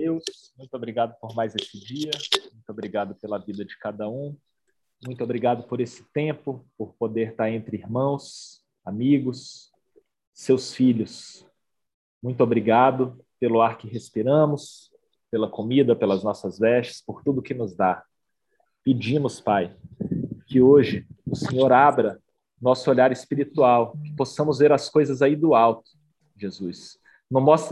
Deus, muito obrigado por mais esse dia, muito obrigado pela vida de cada um, muito obrigado por esse tempo, por poder estar entre irmãos, amigos, seus filhos. Muito obrigado pelo ar que respiramos, pela comida, pelas nossas vestes, por tudo que nos dá. Pedimos, Pai, que hoje o Senhor abra nosso olhar espiritual, que possamos ver as coisas aí do alto, Jesus.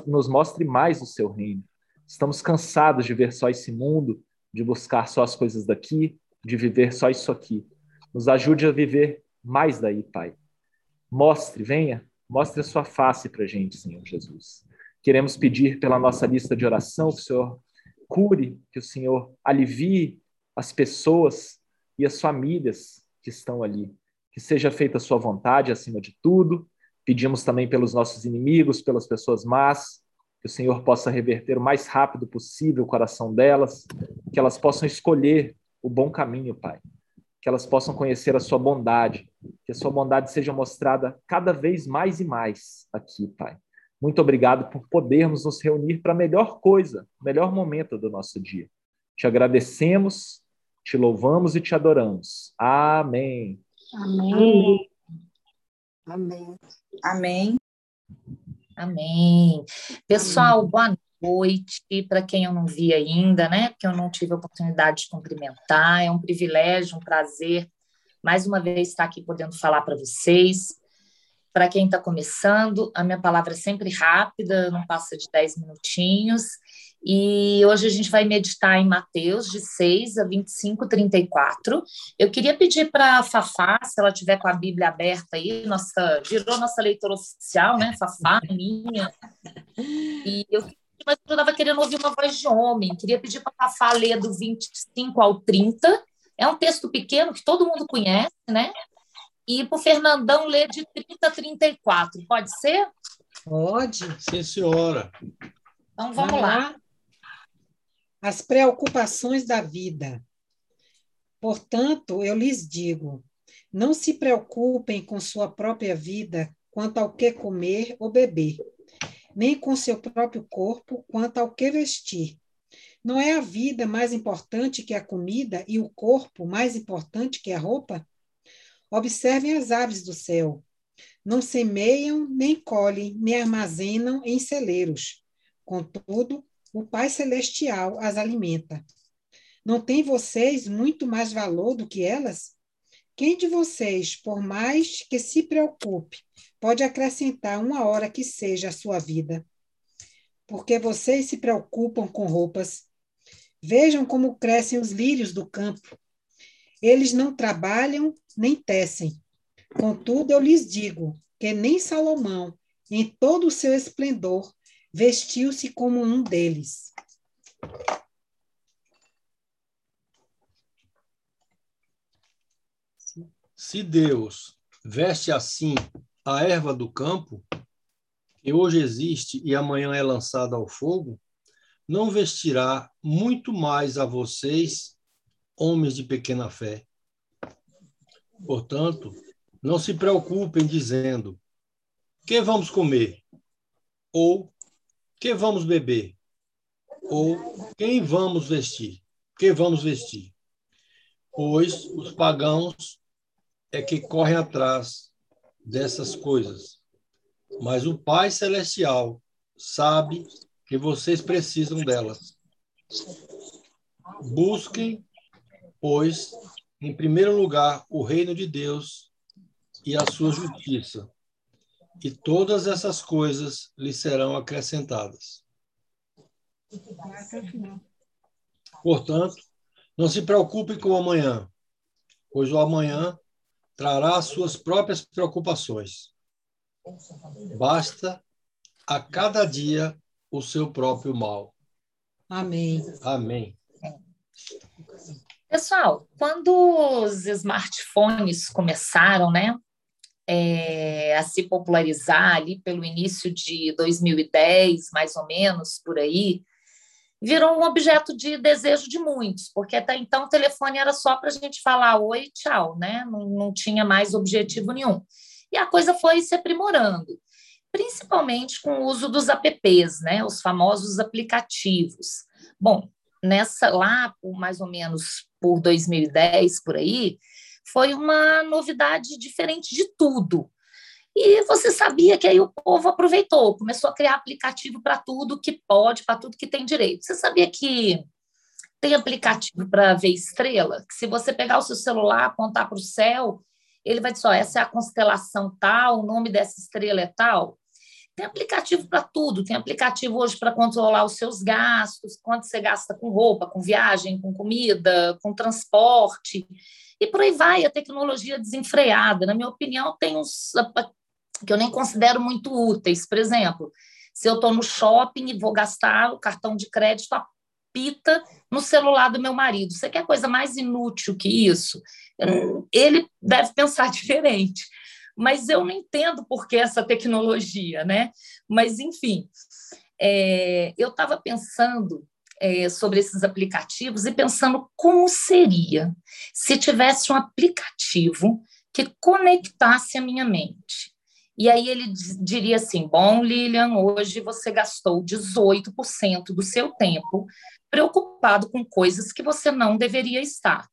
Nos mostre mais o seu reino. Estamos cansados de ver só esse mundo, de buscar só as coisas daqui, de viver só isso aqui. Nos ajude a viver mais daí, Pai. Mostre, venha, mostre a sua face para a gente, Senhor Jesus. Queremos pedir pela nossa lista de oração que o Senhor cure, que o Senhor alivie as pessoas e as famílias que estão ali. Que seja feita a sua vontade acima de tudo. Pedimos também pelos nossos inimigos, pelas pessoas más, que o Senhor possa reverter o mais rápido possível o coração delas, que elas possam escolher o bom caminho, Pai. Que elas possam conhecer a sua bondade, que a sua bondade seja mostrada cada vez mais e mais aqui, Pai. Muito obrigado por podermos nos reunir para a melhor coisa, o melhor momento do nosso dia. Te agradecemos, te louvamos e te adoramos. Amém. Amém. Amém. Amém. Amém. Pessoal, boa noite. Para quem eu não vi ainda, né? Porque eu não tive a oportunidade de cumprimentar. É um privilégio, um prazer, mais uma vez, estar aqui podendo falar para vocês. Para quem está começando, a minha palavra é sempre rápida, não passa de 10 minutinhos. E hoje a gente vai meditar em Mateus, de 6 a 25, 34. Eu queria pedir para a Fafá, se ela tiver com a Bíblia aberta aí, nossa, virou nossa leitora oficial, né? Fafá, minha. E eu, mas eu estava querendo ouvir uma voz de homem. Queria pedir para a Fafá ler do 25 ao 30. É um texto pequeno que todo mundo conhece, né? e para o Fernandão ler de 30 a 34. Pode ser? Pode. Sim, senhora. Então vamos lá. As preocupações da vida. Portanto, eu lhes digo: não se preocupem com sua própria vida quanto ao que comer ou beber, nem com seu próprio corpo quanto ao que vestir. Não é a vida mais importante que a comida e o corpo mais importante que a roupa? Observem as aves do céu. Não semeiam, nem colhem, nem armazenam em celeiros. Contudo, o Pai Celestial as alimenta. Não tem vocês muito mais valor do que elas? Quem de vocês, por mais que se preocupe, pode acrescentar uma hora que seja a sua vida? Porque vocês se preocupam com roupas. Vejam como crescem os lírios do campo. Eles não trabalham nem tecem. Contudo, eu lhes digo que nem Salomão, em todo o seu esplendor, vestiu-se como um deles. Se Deus veste assim a erva do campo, que hoje existe e amanhã é lançada ao fogo, não vestirá muito mais a vocês, homens de pequena fé. Portanto, não se preocupem dizendo: que vamos comer? Ou que vamos beber? Ou quem vamos vestir? Que vamos vestir? Pois os pagãos é que correm atrás dessas coisas. Mas o Pai Celestial sabe que vocês precisam delas. Busquem, pois, em primeiro lugar, o reino de Deus e a sua justiça, e todas essas coisas lhe serão acrescentadas. Portanto, não se preocupe com o amanhã, pois o amanhã trará suas próprias preocupações. Basta a cada dia o seu próprio mal. Amém. Amém. Pessoal, quando os smartphones começaram, né, é, a se popularizar ali pelo início de 2010, mais ou menos, por aí, virou um objeto de desejo de muitos, porque até então o telefone era só para a gente falar oi, tchau, né? Não, não tinha mais objetivo nenhum. E a coisa foi se aprimorando. principalmente com o uso dos apps, né, os famosos aplicativos. Bom, nessa lá, por mais ou menos por 2010 por aí, foi uma novidade diferente de tudo. E você sabia que aí o povo aproveitou, começou a criar aplicativo para tudo que pode, para tudo que tem direito. Você sabia que tem aplicativo para ver estrela? Que se você pegar o seu celular, apontar para o céu, ele vai dizer: ó, essa é a constelação tal, o nome dessa estrela é tal. Tem aplicativo para tudo, tem aplicativo hoje para controlar os seus gastos, quanto você gasta com roupa, com viagem, com comida, com transporte, e por aí vai, a tecnologia desenfreada. Na minha opinião, tem uns que eu nem considero muito úteis. Por exemplo, se eu estou no shopping e vou gastar o cartão de crédito, apita no celular do meu marido. Você quer coisa mais inútil que isso? Ele deve pensar diferente mas eu não entendo por que essa tecnologia, né? Mas, enfim, é, eu estava pensando é, sobre esses aplicativos e pensando como seria se tivesse um aplicativo que conectasse a minha mente. E aí ele diria assim: Bom, Lilian, hoje você gastou 18% do seu tempo preocupado com coisas que você não deveria estar.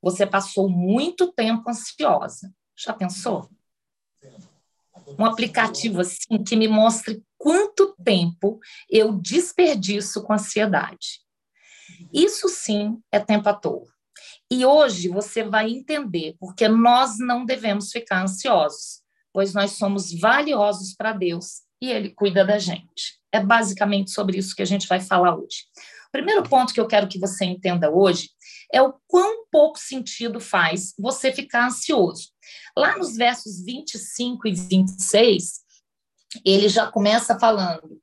Você passou muito tempo ansiosa. Já pensou? um aplicativo assim que me mostre quanto tempo eu desperdiço com ansiedade. Isso sim é tempo à toa. E hoje você vai entender porque nós não devemos ficar ansiosos, pois nós somos valiosos para Deus e Ele cuida da gente. É basicamente sobre isso que a gente vai falar hoje. O primeiro ponto que eu quero que você entenda hoje é o quão pouco sentido faz você ficar ansioso. Lá nos versos 25 e 26, ele já começa falando: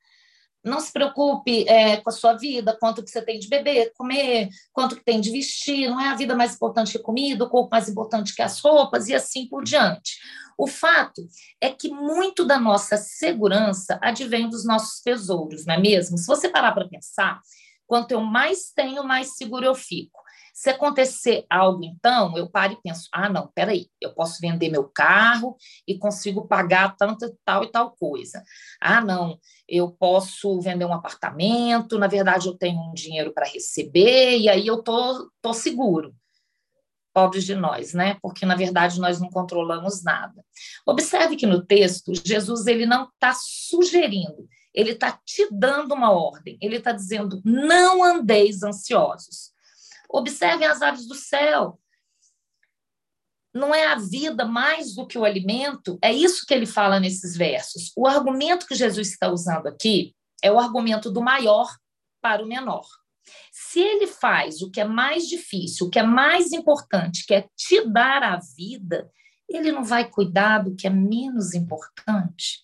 não se preocupe é, com a sua vida, quanto que você tem de beber, comer, quanto que tem de vestir, não é a vida mais importante que a comida, o corpo mais importante que as roupas e assim por diante. O fato é que muito da nossa segurança advém dos nossos tesouros, não é mesmo? Se você parar para pensar, quanto eu mais tenho, mais seguro eu fico. Se acontecer algo, então, eu paro e penso: ah, não, peraí, eu posso vender meu carro e consigo pagar tanta tal e tal coisa. Ah, não, eu posso vender um apartamento, na verdade, eu tenho um dinheiro para receber, e aí eu tô, tô seguro. Pobres de nós, né? Porque, na verdade, nós não controlamos nada. Observe que no texto, Jesus ele não está sugerindo, ele está te dando uma ordem, ele está dizendo: não andeis ansiosos. Observem as aves do céu. Não é a vida mais do que o alimento? É isso que ele fala nesses versos. O argumento que Jesus está usando aqui é o argumento do maior para o menor. Se ele faz o que é mais difícil, o que é mais importante, que é te dar a vida, ele não vai cuidar do que é menos importante.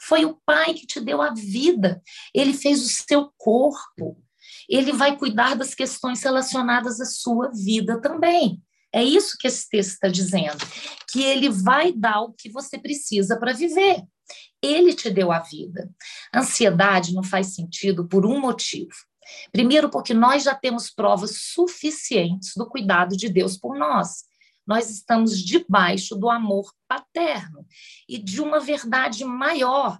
Foi o Pai que te deu a vida, ele fez o seu corpo, ele vai cuidar das questões relacionadas à sua vida também. É isso que esse texto está dizendo, que ele vai dar o que você precisa para viver. Ele te deu a vida. Ansiedade não faz sentido por um motivo. Primeiro, porque nós já temos provas suficientes do cuidado de Deus por nós. Nós estamos debaixo do amor paterno e de uma verdade maior.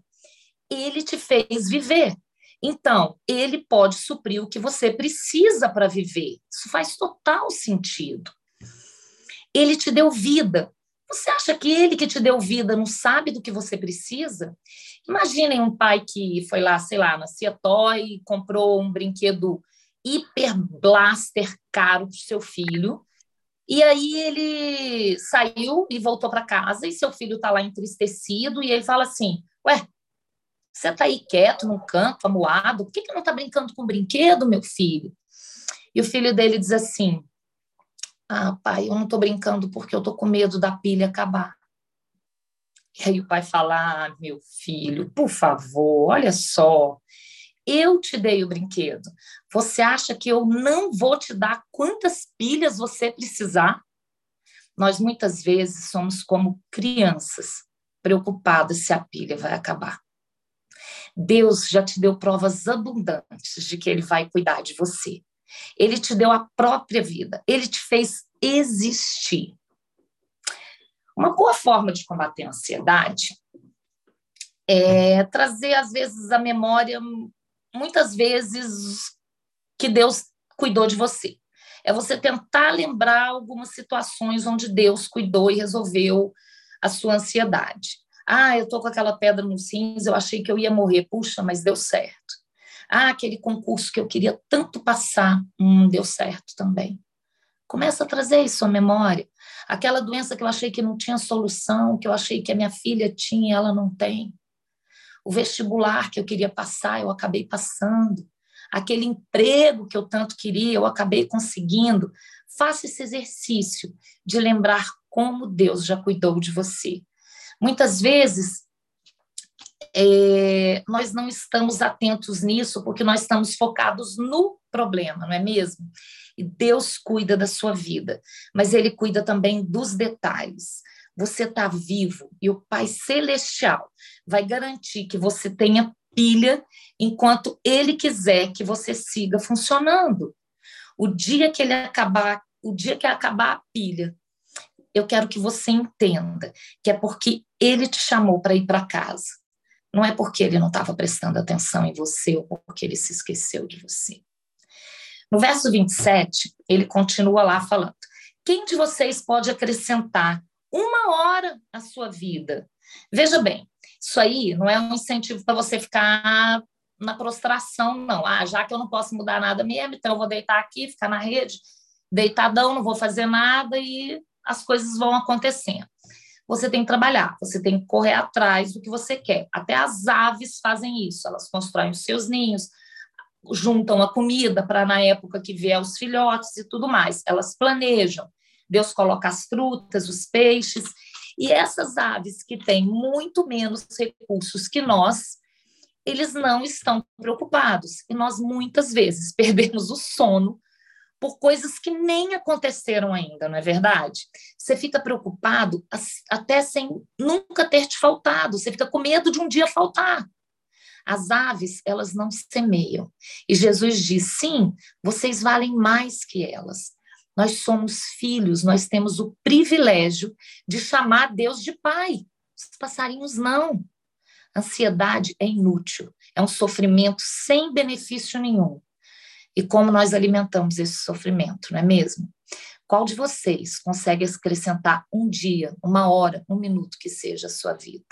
Ele te fez viver. Então, ele pode suprir o que você precisa para viver. Isso faz total sentido. Ele te deu vida. Você acha que ele que te deu vida não sabe do que você precisa? Imaginem um pai que foi lá, sei lá, na Ciatoy e comprou um brinquedo hiper blaster caro para seu filho. E aí ele saiu e voltou para casa e seu filho está lá entristecido e ele fala assim: "Ué, você está aí quieto num canto, amuado, por que, que não está brincando com brinquedo, meu filho? E o filho dele diz assim: Ah, pai, eu não estou brincando porque eu estou com medo da pilha acabar. E aí o pai fala: ah, meu filho, por favor, olha só, eu te dei o brinquedo. Você acha que eu não vou te dar quantas pilhas você precisar? Nós muitas vezes somos como crianças, preocupadas se a pilha vai acabar. Deus já te deu provas abundantes de que ele vai cuidar de você. Ele te deu a própria vida, ele te fez existir. Uma boa forma de combater a ansiedade é trazer, às vezes, a memória, muitas vezes, que Deus cuidou de você. É você tentar lembrar algumas situações onde Deus cuidou e resolveu a sua ansiedade. Ah, eu tô com aquela pedra no cinza, eu achei que eu ia morrer. Puxa, mas deu certo. Ah, aquele concurso que eu queria tanto passar, hum, deu certo também. Começa a trazer isso à memória. Aquela doença que eu achei que não tinha solução, que eu achei que a minha filha tinha, ela não tem. O vestibular que eu queria passar, eu acabei passando. Aquele emprego que eu tanto queria, eu acabei conseguindo. Faça esse exercício de lembrar como Deus já cuidou de você. Muitas vezes é, nós não estamos atentos nisso porque nós estamos focados no problema, não é mesmo? E Deus cuida da sua vida, mas Ele cuida também dos detalhes. Você está vivo e o Pai Celestial vai garantir que você tenha pilha enquanto Ele quiser que você siga funcionando. O dia que ele acabar, o dia que acabar a pilha, eu quero que você entenda que é porque ele te chamou para ir para casa. Não é porque ele não estava prestando atenção em você ou porque ele se esqueceu de você. No verso 27, ele continua lá falando: Quem de vocês pode acrescentar uma hora à sua vida? Veja bem, isso aí não é um incentivo para você ficar na prostração, não. Ah, já que eu não posso mudar nada mesmo, então eu vou deitar aqui, ficar na rede, deitadão, não vou fazer nada e as coisas vão acontecendo. Você tem que trabalhar, você tem que correr atrás do que você quer. Até as aves fazem isso, elas constroem os seus ninhos, juntam a comida para na época que vier os filhotes e tudo mais. Elas planejam. Deus coloca as frutas, os peixes, e essas aves que têm muito menos recursos que nós, eles não estão preocupados. E nós muitas vezes perdemos o sono por coisas que nem aconteceram ainda, não é verdade? Você fica preocupado até sem nunca ter te faltado, você fica com medo de um dia faltar. As aves, elas não semeiam. E Jesus diz: sim, vocês valem mais que elas. Nós somos filhos, nós temos o privilégio de chamar Deus de Pai. Os passarinhos não. Ansiedade é inútil, é um sofrimento sem benefício nenhum e como nós alimentamos esse sofrimento, não é mesmo? Qual de vocês consegue acrescentar um dia, uma hora, um minuto que seja a sua vida?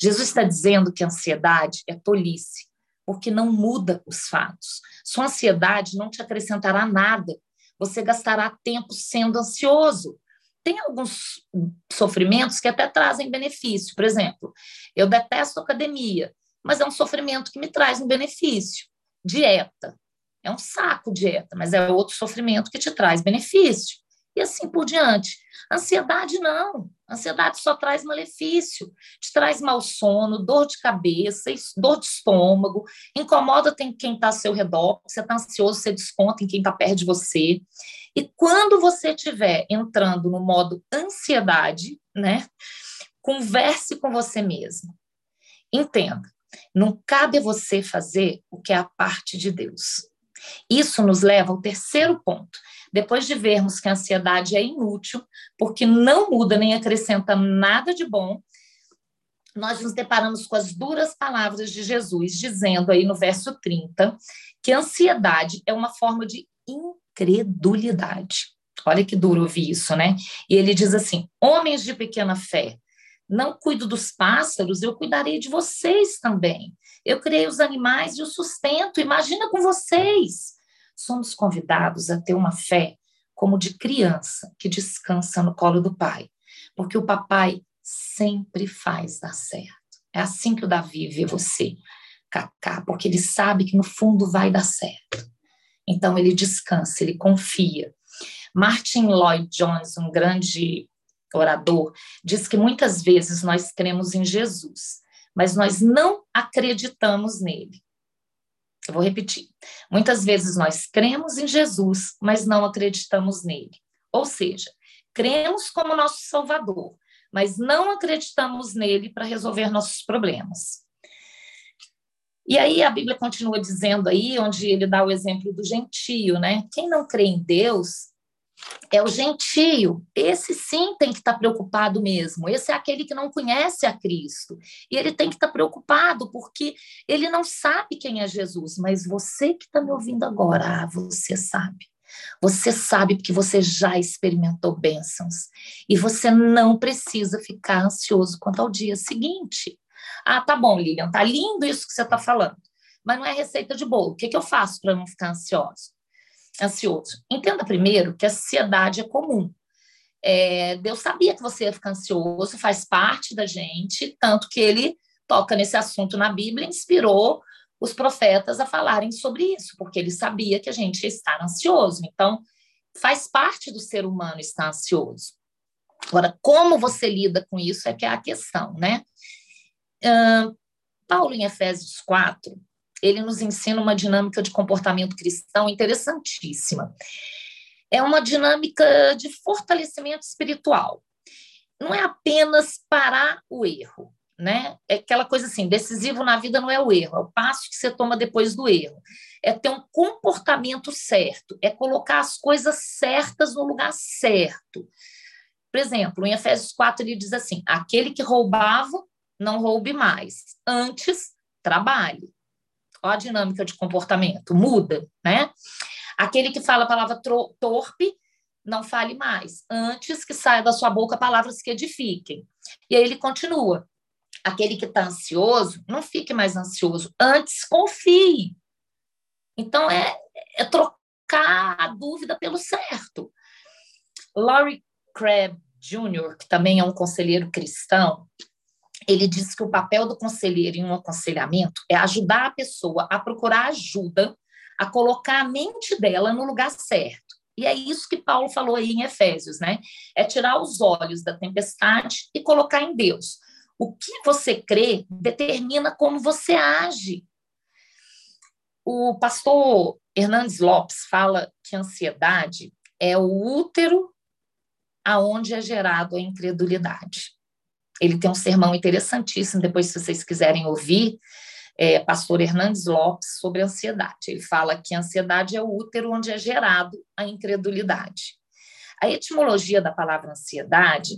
Jesus está dizendo que a ansiedade é tolice, porque não muda os fatos. Sua ansiedade não te acrescentará nada. Você gastará tempo sendo ansioso. Tem alguns sofrimentos que até trazem benefício. Por exemplo, eu detesto academia, mas é um sofrimento que me traz um benefício. Dieta. É um saco dieta, mas é outro sofrimento que te traz benefício. E assim por diante. Ansiedade não. Ansiedade só traz malefício, te traz mau sono, dor de cabeça, dor de estômago, incomoda quem está ao seu redor, você está ansioso, você desconta em quem está perto de você. E quando você estiver entrando no modo ansiedade, né, converse com você mesmo. Entenda, não cabe a você fazer o que é a parte de Deus. Isso nos leva ao terceiro ponto. Depois de vermos que a ansiedade é inútil, porque não muda nem acrescenta nada de bom, nós nos deparamos com as duras palavras de Jesus, dizendo aí no verso 30 que a ansiedade é uma forma de incredulidade. Olha que duro ouvir isso, né? E ele diz assim: homens de pequena fé, não cuido dos pássaros, eu cuidarei de vocês também. Eu criei os animais e o sustento. Imagina com vocês. Somos convidados a ter uma fé como de criança que descansa no colo do pai, porque o papai sempre faz dar certo. É assim que o Davi vê você, Cacá, porque ele sabe que no fundo vai dar certo. Então ele descansa, ele confia. Martin Lloyd Jones, um grande orador, diz que muitas vezes nós cremos em Jesus, mas nós não acreditamos nele. Eu vou repetir. Muitas vezes nós cremos em Jesus, mas não acreditamos nele. Ou seja, cremos como nosso Salvador, mas não acreditamos nele para resolver nossos problemas. E aí a Bíblia continua dizendo aí, onde ele dá o exemplo do gentio, né? Quem não crê em Deus é o gentio. Esse sim tem que estar preocupado mesmo. Esse é aquele que não conhece a Cristo. E ele tem que estar preocupado porque ele não sabe quem é Jesus. Mas você que está me ouvindo agora, ah, você sabe. Você sabe porque você já experimentou bênçãos. E você não precisa ficar ansioso quanto ao dia seguinte. Ah, tá bom, Lilian, tá lindo isso que você está falando. Mas não é receita de bolo. O que, que eu faço para não ficar ansioso? Ansioso. Entenda primeiro que a ansiedade é comum. É, Deus sabia que você ia ficar ansioso, faz parte da gente, tanto que ele toca nesse assunto na Bíblia, inspirou os profetas a falarem sobre isso, porque ele sabia que a gente ia estar ansioso. Então, faz parte do ser humano estar ansioso. Agora, como você lida com isso é que é a questão, né? Uh, Paulo, em Efésios 4, ele nos ensina uma dinâmica de comportamento cristão interessantíssima. É uma dinâmica de fortalecimento espiritual. Não é apenas parar o erro, né? É aquela coisa assim, decisivo na vida não é o erro, é o passo que você toma depois do erro. É ter um comportamento certo, é colocar as coisas certas no lugar certo. Por exemplo, em Efésios 4 ele diz assim: aquele que roubava, não roube mais. Antes, trabalhe. Olha a dinâmica de comportamento, muda, né? Aquele que fala a palavra torpe, não fale mais. Antes que saia da sua boca palavras que edifiquem. E aí ele continua. Aquele que está ansioso, não fique mais ansioso. Antes, confie. Então, é, é trocar a dúvida pelo certo. Laurie Crabb Jr., que também é um conselheiro cristão, ele diz que o papel do conselheiro em um aconselhamento é ajudar a pessoa a procurar ajuda, a colocar a mente dela no lugar certo. E é isso que Paulo falou aí em Efésios, né? É tirar os olhos da tempestade e colocar em Deus. O que você crê determina como você age. O pastor Hernandes Lopes fala que a ansiedade é o útero aonde é gerado a incredulidade. Ele tem um sermão interessantíssimo, depois, se vocês quiserem ouvir, é, pastor Hernandes Lopes, sobre ansiedade. Ele fala que a ansiedade é o útero onde é gerado a incredulidade. A etimologia da palavra ansiedade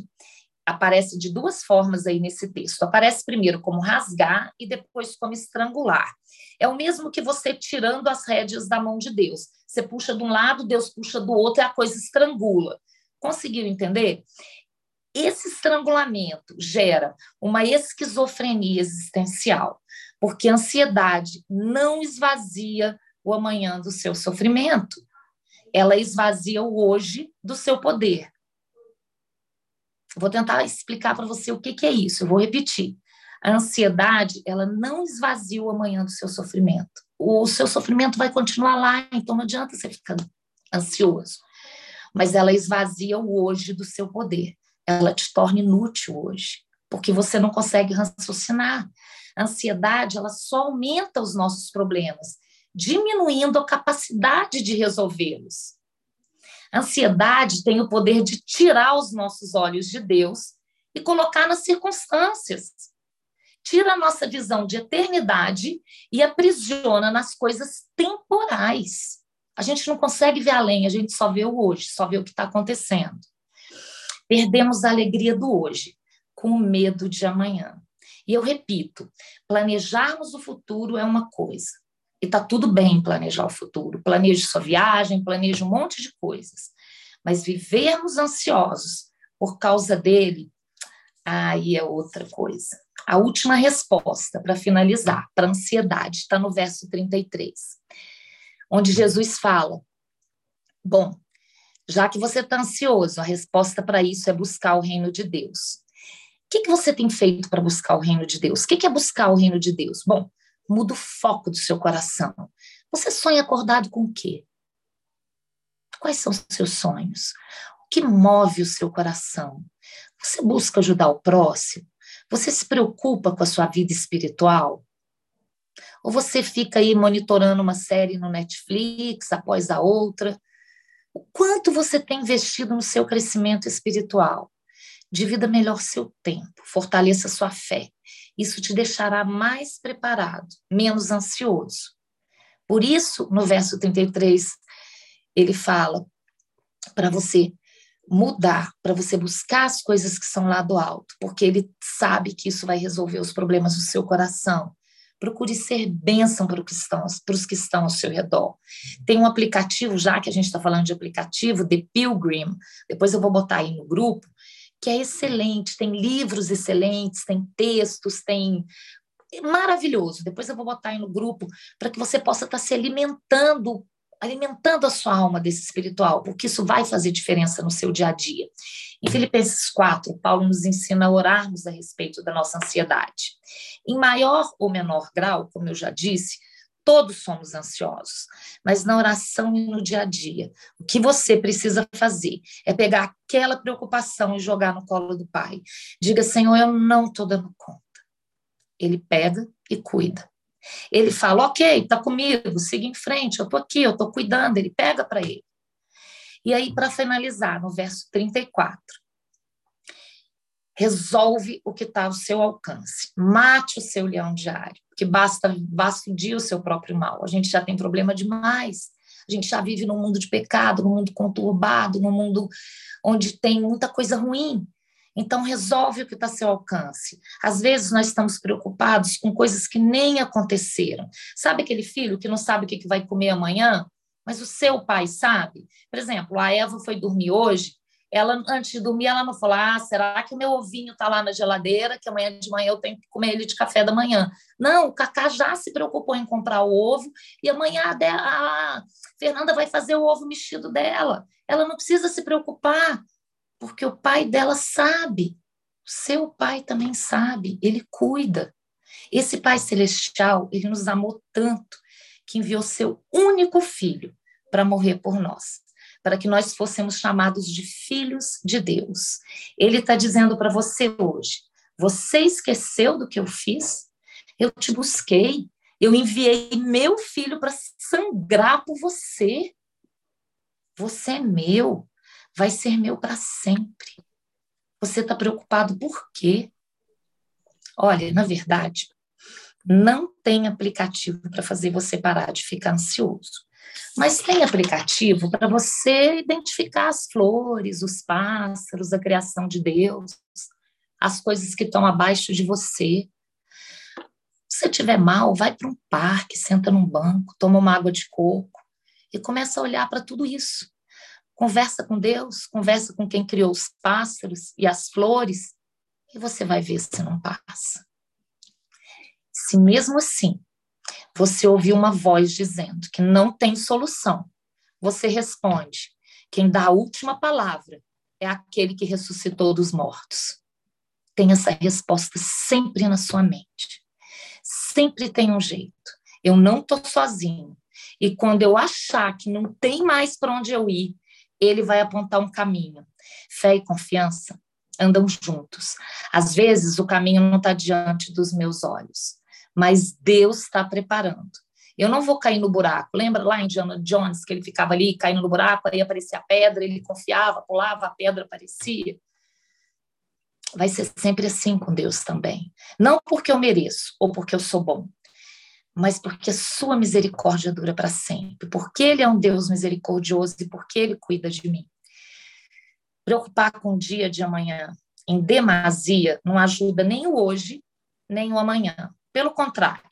aparece de duas formas aí nesse texto. Aparece primeiro como rasgar e depois como estrangular. É o mesmo que você tirando as rédeas da mão de Deus. Você puxa de um lado, Deus puxa do outro e a coisa estrangula. Conseguiu entender? Esse estrangulamento gera uma esquizofrenia existencial, porque a ansiedade não esvazia o amanhã do seu sofrimento, ela esvazia o hoje do seu poder. Vou tentar explicar para você o que, que é isso, eu vou repetir. A ansiedade, ela não esvazia o amanhã do seu sofrimento. O seu sofrimento vai continuar lá, então não adianta você ficar ansioso. Mas ela esvazia o hoje do seu poder ela te torna inútil hoje, porque você não consegue raciocinar. A ansiedade, ela só aumenta os nossos problemas, diminuindo a capacidade de resolvê-los. A ansiedade tem o poder de tirar os nossos olhos de Deus e colocar nas circunstâncias. Tira a nossa visão de eternidade e aprisiona nas coisas temporais. A gente não consegue ver além, a gente só vê o hoje, só vê o que está acontecendo. Perdemos a alegria do hoje, com medo de amanhã. E eu repito, planejarmos o futuro é uma coisa. E está tudo bem planejar o futuro. Planeje sua viagem, planeje um monte de coisas. Mas vivermos ansiosos por causa dele, aí é outra coisa. A última resposta, para finalizar, para a ansiedade, está no verso 33, onde Jesus fala: Bom, já que você está ansioso, a resposta para isso é buscar o reino de Deus. O que, que você tem feito para buscar o reino de Deus? O que, que é buscar o reino de Deus? Bom, muda o foco do seu coração. Você sonha acordado com o quê? Quais são os seus sonhos? O que move o seu coração? Você busca ajudar o próximo? Você se preocupa com a sua vida espiritual? Ou você fica aí monitorando uma série no Netflix após a outra? O quanto você tem investido no seu crescimento espiritual? Divida melhor seu tempo, fortaleça sua fé. Isso te deixará mais preparado, menos ansioso. Por isso, no verso 33, ele fala: para você mudar, para você buscar as coisas que são lá do alto, porque ele sabe que isso vai resolver os problemas do seu coração. Procure ser bênção para, os que estão ao seu redor. Tem um aplicativo, já que a gente está falando de aplicativo, The Pilgrim, depois eu vou botar aí no grupo, que é excelente, tem livros excelentes, tem textos, tem maravilhoso. Depois eu vou botar aí no grupo para que você possa estar tá se alimentando alimentando a sua alma desse espiritual, porque isso vai fazer diferença no seu dia a dia. Em Filipenses 4, Paulo nos ensina a orarmos a respeito da nossa ansiedade. Em maior ou menor grau, como eu já disse, todos somos ansiosos, mas na oração e no dia a dia, o que você precisa fazer é pegar aquela preocupação e jogar no colo do Pai. Diga, Senhor, eu não estou dando conta. Ele pega e cuida. Ele fala, ok, está comigo, siga em frente, eu estou aqui, eu estou cuidando, ele pega para ele. E aí, para finalizar, no verso 34, resolve o que está ao seu alcance. Mate o seu leão diário, que basta, basta o seu próprio mal. A gente já tem problema demais. A gente já vive num mundo de pecado, num mundo conturbado, num mundo onde tem muita coisa ruim. Então, resolve o que está a seu alcance. Às vezes, nós estamos preocupados com coisas que nem aconteceram. Sabe aquele filho que não sabe o que vai comer amanhã? Mas o seu pai sabe? Por exemplo, a Eva foi dormir hoje, ela antes de dormir, ela não falou: ah, será que o meu ovinho está lá na geladeira, que amanhã de manhã eu tenho que comer ele de café da manhã? Não, o Cacá já se preocupou em comprar o ovo e amanhã a, a Fernanda vai fazer o ovo mexido dela. Ela não precisa se preocupar porque o pai dela sabe, seu pai também sabe, ele cuida. Esse Pai Celestial, ele nos amou tanto que enviou seu único filho para morrer por nós, para que nós fôssemos chamados de filhos de Deus. Ele está dizendo para você hoje: você esqueceu do que eu fiz? Eu te busquei, eu enviei meu filho para sangrar por você. Você é meu vai ser meu para sempre. Você está preocupado por quê? Olha, na verdade, não tem aplicativo para fazer você parar de ficar ansioso. Mas tem aplicativo para você identificar as flores, os pássaros, a criação de Deus, as coisas que estão abaixo de você. Se você estiver mal, vai para um parque, senta num banco, toma uma água de coco e começa a olhar para tudo isso. Conversa com Deus, conversa com quem criou os pássaros e as flores, e você vai ver se não passa. Se mesmo assim você ouvir uma voz dizendo que não tem solução, você responde: quem dá a última palavra é aquele que ressuscitou dos mortos. Tem essa resposta sempre na sua mente. Sempre tem um jeito. Eu não estou sozinho. E quando eu achar que não tem mais para onde eu ir, ele vai apontar um caminho. Fé e confiança andam juntos. Às vezes o caminho não está diante dos meus olhos, mas Deus está preparando. Eu não vou cair no buraco. Lembra lá em Indiana Jones que ele ficava ali caindo no buraco, aí aparecia a pedra, ele confiava, pulava, a pedra aparecia. Vai ser sempre assim com Deus também. Não porque eu mereço ou porque eu sou bom, mas porque sua misericórdia dura para sempre, porque ele é um Deus misericordioso e porque ele cuida de mim. Preocupar com o dia de amanhã em demasia não ajuda nem o hoje, nem o amanhã. Pelo contrário,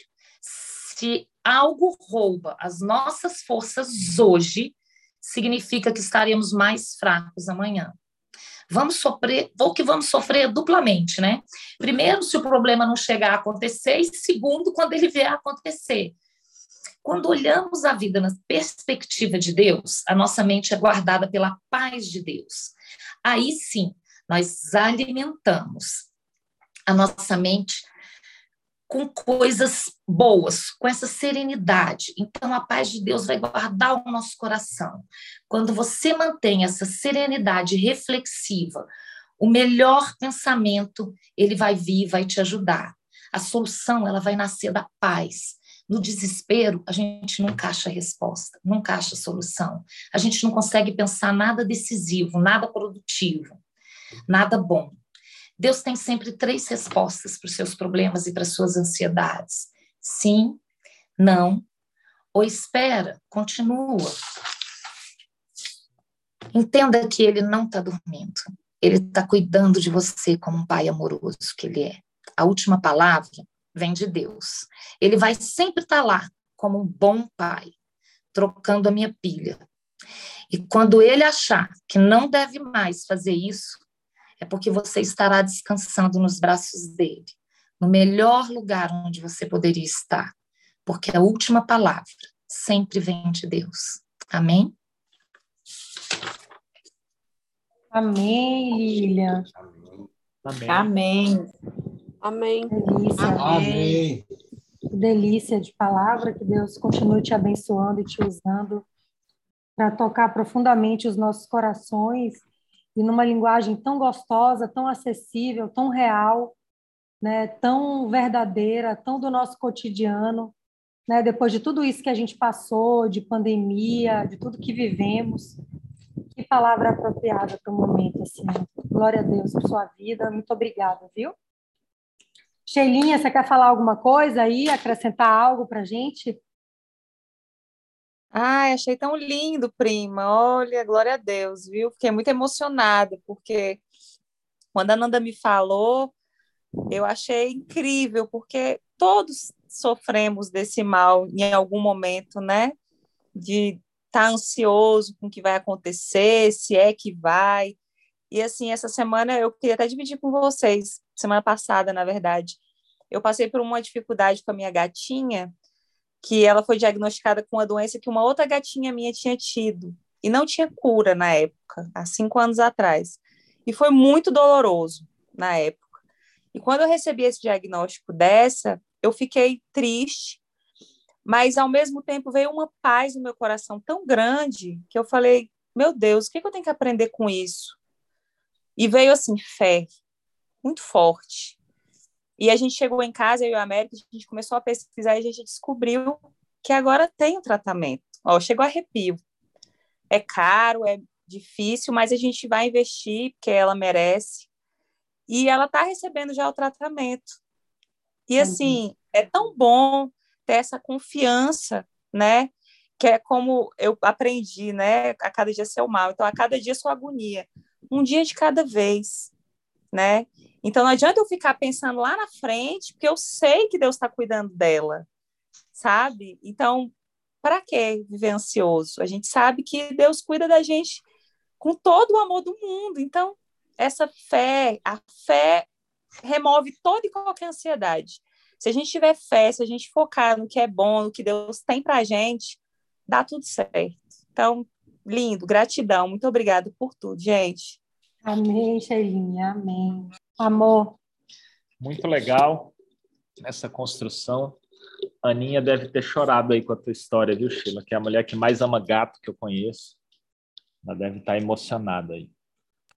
se algo rouba as nossas forças hoje, significa que estaremos mais fracos amanhã vamos sofrer, ou que vamos sofrer duplamente, né? Primeiro, se o problema não chegar a acontecer, e segundo, quando ele vier a acontecer. Quando olhamos a vida na perspectiva de Deus, a nossa mente é guardada pela paz de Deus. Aí sim, nós alimentamos a nossa mente com coisas boas, com essa serenidade. Então, a paz de Deus vai guardar o nosso coração. Quando você mantém essa serenidade reflexiva, o melhor pensamento, ele vai vir, vai te ajudar. A solução, ela vai nascer da paz. No desespero, a gente nunca acha resposta, nunca acha solução. A gente não consegue pensar nada decisivo, nada produtivo, nada bom. Deus tem sempre três respostas para os seus problemas e para as suas ansiedades: sim, não ou espera, continua. Entenda que ele não está dormindo. Ele está cuidando de você como um pai amoroso que ele é. A última palavra vem de Deus. Ele vai sempre estar tá lá como um bom pai, trocando a minha pilha. E quando ele achar que não deve mais fazer isso, é porque você estará descansando nos braços dele, no melhor lugar onde você poderia estar, porque a última palavra sempre vem de Deus. Amém? Amém, Lilian. Amém. Amém. Amém. Delícia. Amém. Que delícia de palavra, que Deus continue te abençoando e te usando para tocar profundamente os nossos corações e numa linguagem tão gostosa, tão acessível, tão real, né, tão verdadeira, tão do nosso cotidiano, né, depois de tudo isso que a gente passou, de pandemia, de tudo que vivemos. Que palavra apropriada para o momento, assim. Glória a Deus por sua vida. Muito obrigada, viu? Sheilinha, você quer falar alguma coisa aí, acrescentar algo para a gente? Ai, achei tão lindo, prima. Olha, glória a Deus, viu? Fiquei muito emocionada, porque quando a Nanda me falou, eu achei incrível, porque todos sofremos desse mal em algum momento, né? De estar tá ansioso com o que vai acontecer, se é que vai. E assim, essa semana eu queria até dividir com vocês, semana passada, na verdade. Eu passei por uma dificuldade com a minha gatinha, que ela foi diagnosticada com uma doença que uma outra gatinha minha tinha tido e não tinha cura na época, há cinco anos atrás. E foi muito doloroso na época. E quando eu recebi esse diagnóstico dessa, eu fiquei triste, mas ao mesmo tempo veio uma paz no meu coração tão grande que eu falei: meu Deus, o que, eu tenho que aprender com isso? E veio assim, fé, muito forte. E a gente chegou em casa, eu e a América, a gente começou a pesquisar e a gente descobriu que agora tem o tratamento. Ó, chegou arrepio. É caro, é difícil, mas a gente vai investir porque ela merece. E ela está recebendo já o tratamento. E assim, uhum. é tão bom ter essa confiança, né? Que é como eu aprendi, né? A cada dia ser o mal. Então, a cada dia sua agonia. Um dia de cada vez, né? Então não adianta eu ficar pensando lá na frente, porque eu sei que Deus está cuidando dela, sabe? Então, para que viver ansioso? A gente sabe que Deus cuida da gente com todo o amor do mundo. Então, essa fé, a fé remove toda e qualquer ansiedade. Se a gente tiver fé, se a gente focar no que é bom, no que Deus tem para a gente, dá tudo certo. Então, lindo, gratidão, muito obrigada por tudo, gente. Amém, Sheilinha, amém. Amor. Muito legal essa construção. A Aninha deve ter chorado aí com a tua história, viu, Sheila? Que é a mulher que mais ama gato que eu conheço. Ela deve estar emocionada aí.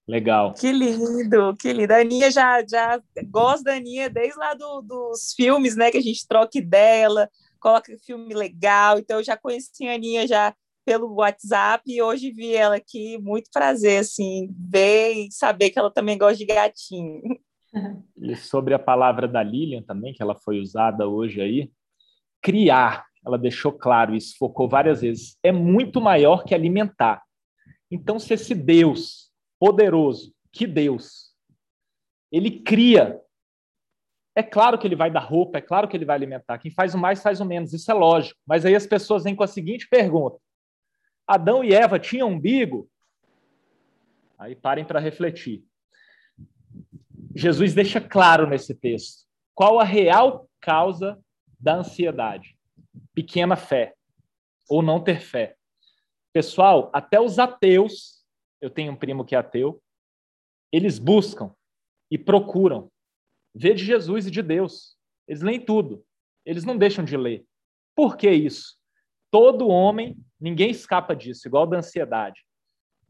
Legal. Que lindo, que lindo. A Aninha já, já gosta da Aninha desde lá do, dos filmes, né? Que a gente troca dela, coloca filme legal. Então, eu já conheci a Aninha já pelo WhatsApp e hoje vi ela aqui. Muito prazer, assim, ver e saber que ela também gosta de gatinho. E sobre a palavra da Lilian também, que ela foi usada hoje aí, criar, ela deixou claro isso, focou várias vezes, é muito maior que alimentar. Então, se esse Deus poderoso, que Deus, ele cria, é claro que ele vai dar roupa, é claro que ele vai alimentar. Quem faz o mais faz o menos, isso é lógico. Mas aí as pessoas vêm com a seguinte pergunta: Adão e Eva tinham umbigo? Aí parem para refletir. Jesus deixa claro nesse texto qual a real causa da ansiedade: pequena fé ou não ter fé. Pessoal, até os ateus, eu tenho um primo que é ateu, eles buscam e procuram ver de Jesus e de Deus. Eles leem tudo. Eles não deixam de ler. Por que isso? Todo homem, ninguém escapa disso, igual da ansiedade.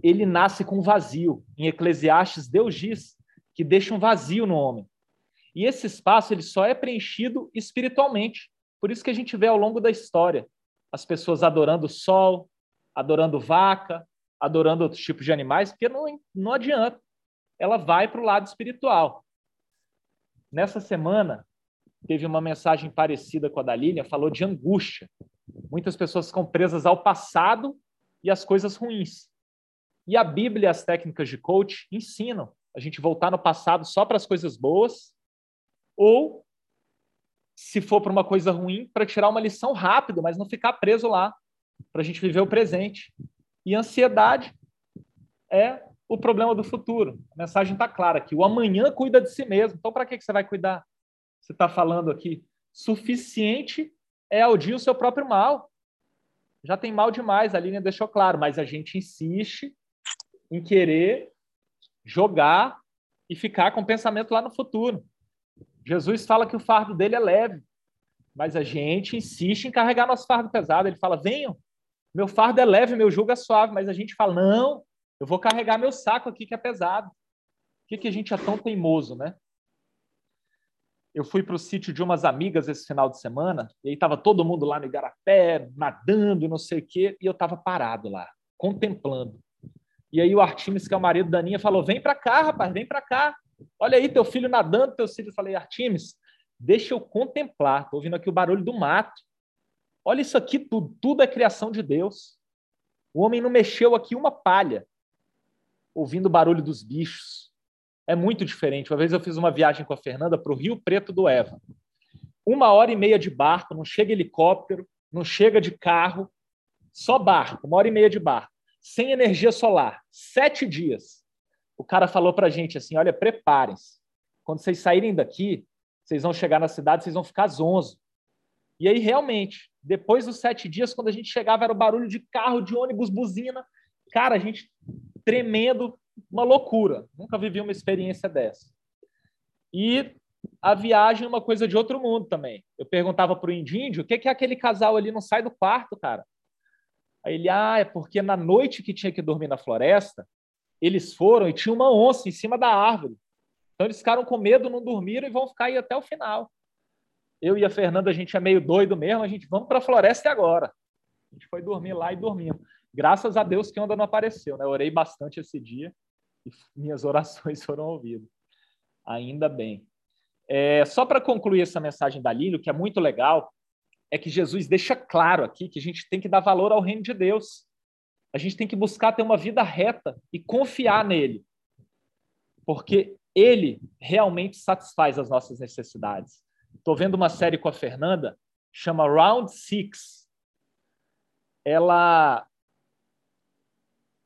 Ele nasce com vazio. Em Eclesiastes, Deus diz que deixa um vazio no homem. E esse espaço ele só é preenchido espiritualmente. Por isso que a gente vê ao longo da história as pessoas adorando o sol, adorando vaca, adorando outros tipos de animais, porque não, não adianta. Ela vai para o lado espiritual. Nessa semana, teve uma mensagem parecida com a da Lilian, falou de angústia. Muitas pessoas ficam presas ao passado e às coisas ruins. E a Bíblia e as técnicas de coach ensinam a gente voltar no passado só para as coisas boas, ou, se for para uma coisa ruim, para tirar uma lição rápido, mas não ficar preso lá, para a gente viver o presente. E ansiedade é o problema do futuro. A mensagem está clara que o amanhã cuida de si mesmo. Então, para que você vai cuidar? Você está falando aqui, suficiente é ao dia o seu próprio mal. Já tem mal demais, a linha deixou claro, mas a gente insiste em querer jogar e ficar com o pensamento lá no futuro. Jesus fala que o fardo dele é leve, mas a gente insiste em carregar nosso fardo pesado. Ele fala: venham, meu fardo é leve, meu jugo é suave, mas a gente fala: não, eu vou carregar meu saco aqui que é pesado. Por que, que a gente é tão teimoso, né? Eu fui para o sítio de umas amigas esse final de semana, e aí estava todo mundo lá no Igarapé, nadando não sei o quê, e eu estava parado lá, contemplando. E aí o Artimes, que é o marido da Aninha, falou: vem para cá, rapaz, vem para cá. Olha aí, teu filho nadando, teu filho. Eu falei, Artimes, deixa eu contemplar. Estou ouvindo aqui o barulho do mato. Olha isso aqui tudo. Tudo é criação de Deus. O homem não mexeu aqui uma palha, ouvindo o barulho dos bichos. É muito diferente. Uma vez eu fiz uma viagem com a Fernanda para o Rio Preto do Eva. Uma hora e meia de barco, não chega helicóptero, não chega de carro, só barco, uma hora e meia de barco sem energia solar, sete dias. O cara falou para a gente assim: olha, preparem-se. Quando vocês saírem daqui, vocês vão chegar na cidade, vocês vão ficar zonzo. E aí, realmente, depois dos sete dias, quando a gente chegava, era o barulho de carro, de ônibus, buzina. Cara, a gente tremendo, uma loucura. Nunca vivi uma experiência dessa. E a viagem é uma coisa de outro mundo também. Eu perguntava para o indígio, o que, que é aquele casal ali não sai do quarto, cara? Aí ele, ah, é porque na noite que tinha que dormir na floresta, eles foram e tinha uma onça em cima da árvore. Então eles ficaram com medo, não dormiram e vão ficar aí até o final. Eu e a Fernanda, a gente é meio doido mesmo, a gente vamos para a floresta agora. A gente foi dormir lá e dormimos. Graças a Deus que onda não apareceu, né? Orei bastante esse dia e minhas orações foram ouvidas. Ainda bem. É, só para concluir essa mensagem da Lílio, que é muito legal, é que Jesus deixa claro aqui que a gente tem que dar valor ao reino de Deus. A gente tem que buscar ter uma vida reta e confiar nele. Porque ele realmente satisfaz as nossas necessidades. Estou vendo uma série com a Fernanda, chama Round Six. Ela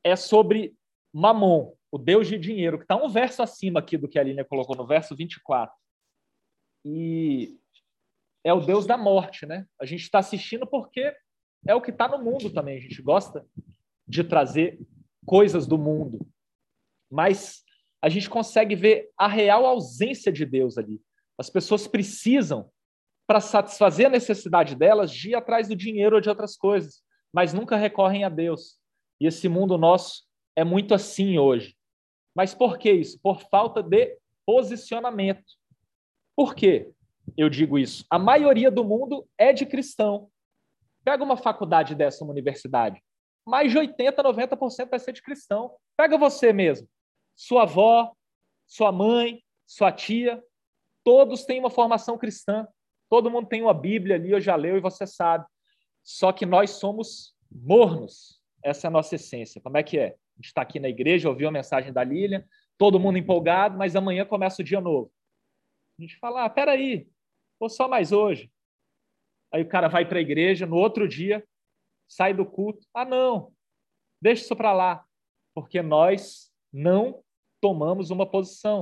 é sobre Mamon, o deus de dinheiro, que está um verso acima aqui do que a Aline colocou, no verso 24. E é o Deus da morte, né? A gente está assistindo porque é o que está no mundo também. A gente gosta de trazer coisas do mundo, mas a gente consegue ver a real ausência de Deus ali. As pessoas precisam, para satisfazer a necessidade delas, de ir atrás do dinheiro ou de outras coisas, mas nunca recorrem a Deus. E esse mundo nosso é muito assim hoje. Mas por que isso? Por falta de posicionamento. Por quê? eu digo isso. A maioria do mundo é de cristão. Pega uma faculdade dessa, uma universidade. Mais de 80%, 90% vai ser de cristão. Pega você mesmo. Sua avó, sua mãe, sua tia, todos têm uma formação cristã. Todo mundo tem uma Bíblia ali, eu já leu e você sabe. Só que nós somos mornos. Essa é a nossa essência. Como é que é? A gente está aqui na igreja, ouviu a mensagem da Lilian, todo mundo empolgado, mas amanhã começa o dia novo. A gente fala, ah, peraí, ou só mais hoje. Aí o cara vai para a igreja, no outro dia, sai do culto. Ah, não, deixa isso para lá, porque nós não tomamos uma posição.